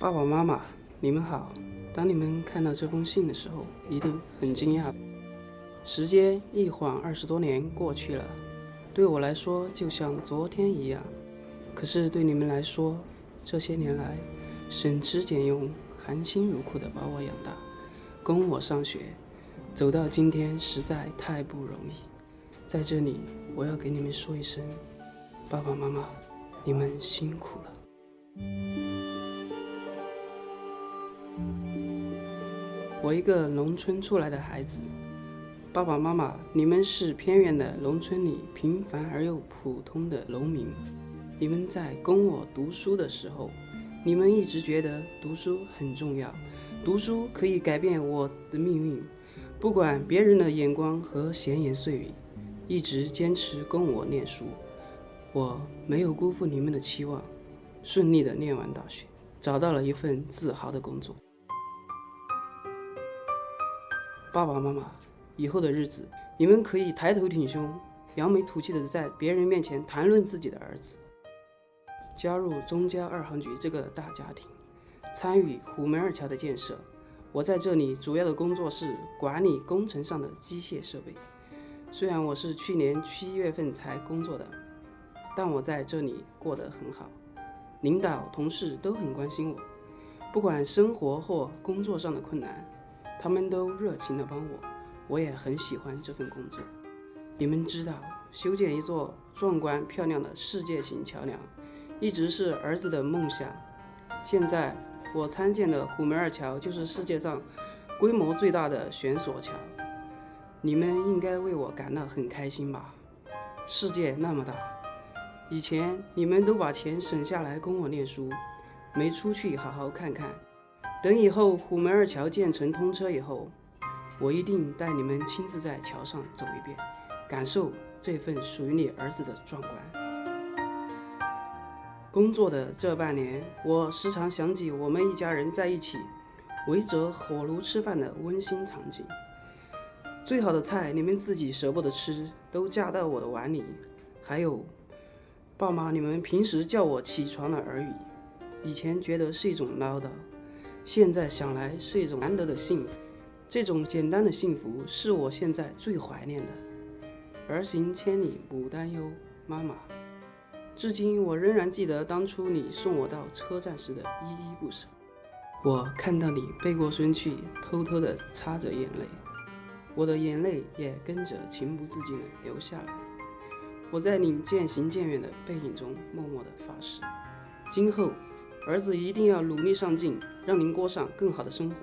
爸爸妈妈，你们好。当你们看到这封信的时候，一定很惊讶。时间一晃二十多年过去了，对我来说就像昨天一样。可是对你们来说，这些年来省吃俭用、含辛茹苦地把我养大，供我上学，走到今天实在太不容易。在这里，我要给你们说一声，爸爸妈妈，你们辛苦了。我一个农村出来的孩子，爸爸妈妈，你们是偏远的农村里平凡而又普通的农民。你们在供我读书的时候，你们一直觉得读书很重要，读书可以改变我的命运。不管别人的眼光和闲言碎语，一直坚持供我念书。我没有辜负你们的期望，顺利的念完大学，找到了一份自豪的工作。爸爸妈妈，以后的日子，你们可以抬头挺胸、扬眉吐气的在别人面前谈论自己的儿子。加入中交二航局这个大家庭，参与虎门二桥的建设。我在这里主要的工作是管理工程上的机械设备。虽然我是去年七月份才工作的，但我在这里过得很好，领导同事都很关心我，不管生活或工作上的困难。他们都热情地帮我，我也很喜欢这份工作。你们知道，修建一座壮观漂亮的世界型桥梁，一直是儿子的梦想。现在我参建的虎门二桥就是世界上规模最大的悬索桥，你们应该为我感到很开心吧？世界那么大，以前你们都把钱省下来供我念书，没出去好好看看。等以后虎门二桥建成通车以后，我一定带你们亲自在桥上走一遍，感受这份属于你儿子的壮观。工作的这半年，我时常想起我们一家人在一起围着火炉吃饭的温馨场景。最好的菜你们自己舍不得吃，都夹到我的碗里。还有，爸妈你们平时叫我起床的耳语，以前觉得是一种唠叨。现在想来是一种难得的幸福，这种简单的幸福是我现在最怀念的。儿行千里母担忧，妈妈，至今我仍然记得当初你送我到车站时的依依不舍。我看到你背过身去，偷偷地擦着眼泪，我的眼泪也跟着情不自禁地流下来。我在你渐行渐远的背影中默默地发誓，今后。儿子一定要努力上进，让您过上更好的生活。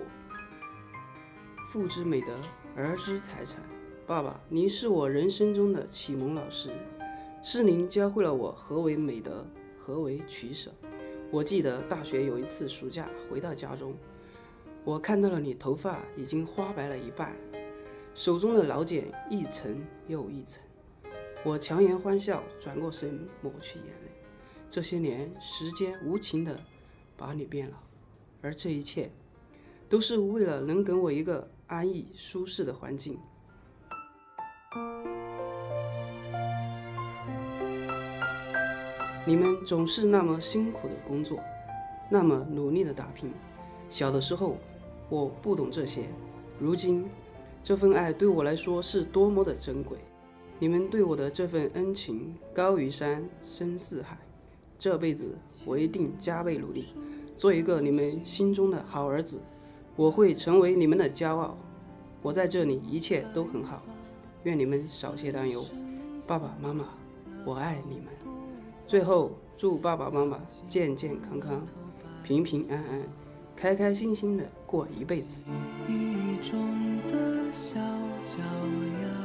父之美德，儿之财产。爸爸，您是我人生中的启蒙老师，是您教会了我何为美德，何为取舍。我记得大学有一次暑假回到家中，我看到了你头发已经花白了一半，手中的老茧一层又一层。我强颜欢笑，转过身抹去眼泪。这些年，时间无情的。把你变老，而这一切，都是为了能给我一个安逸舒适的环境。你们总是那么辛苦的工作，那么努力的打拼。小的时候，我不懂这些，如今，这份爱对我来说是多么的珍贵。你们对我的这份恩情，高于山，深似海。这辈子我一定加倍努力，做一个你们心中的好儿子。我会成为你们的骄傲。我在这里一切都很好，愿你们少些担忧。爸爸妈妈，我爱你们。最后，祝爸爸妈妈健健康康、平平安安、开开心心的过一辈子。雨中的小脚丫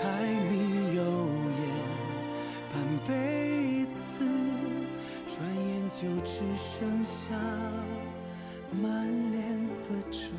柴米油盐半辈子，转眼就只剩下满脸的皱。